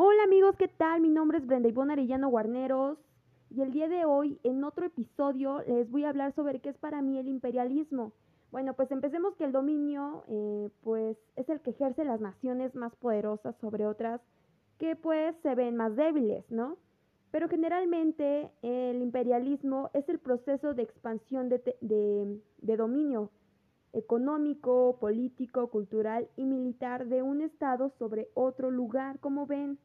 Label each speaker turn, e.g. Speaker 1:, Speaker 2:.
Speaker 1: Hola amigos, ¿qué tal? Mi nombre es Brenda Ivonne Arellano Guarneros y el día de hoy en otro episodio les voy a hablar sobre qué es para mí el imperialismo. Bueno, pues empecemos que el dominio eh, pues es el que ejerce las naciones más poderosas sobre otras que pues se ven más débiles, ¿no? Pero generalmente el imperialismo es el proceso de expansión de, de, de dominio económico, político, cultural y militar de un Estado sobre otro lugar, como ven.